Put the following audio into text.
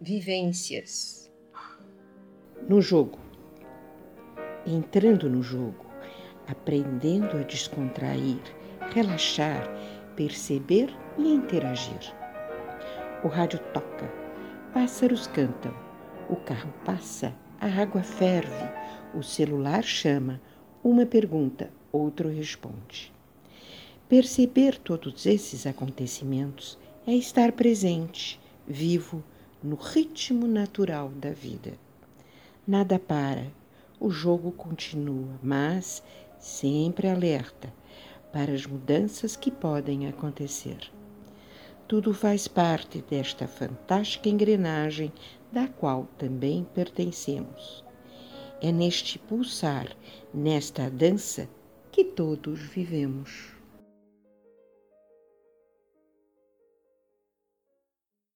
vivências. No jogo. Entrando no jogo, aprendendo a descontrair, relaxar, perceber e interagir. O rádio toca, pássaros cantam, o carro passa, a água ferve, o celular chama, uma pergunta, outro responde. Perceber todos esses acontecimentos é estar presente, vivo, no ritmo natural da vida. Nada para, o jogo continua, mas sempre alerta para as mudanças que podem acontecer. Tudo faz parte desta fantástica engrenagem da qual também pertencemos. É neste pulsar, nesta dança, que todos vivemos.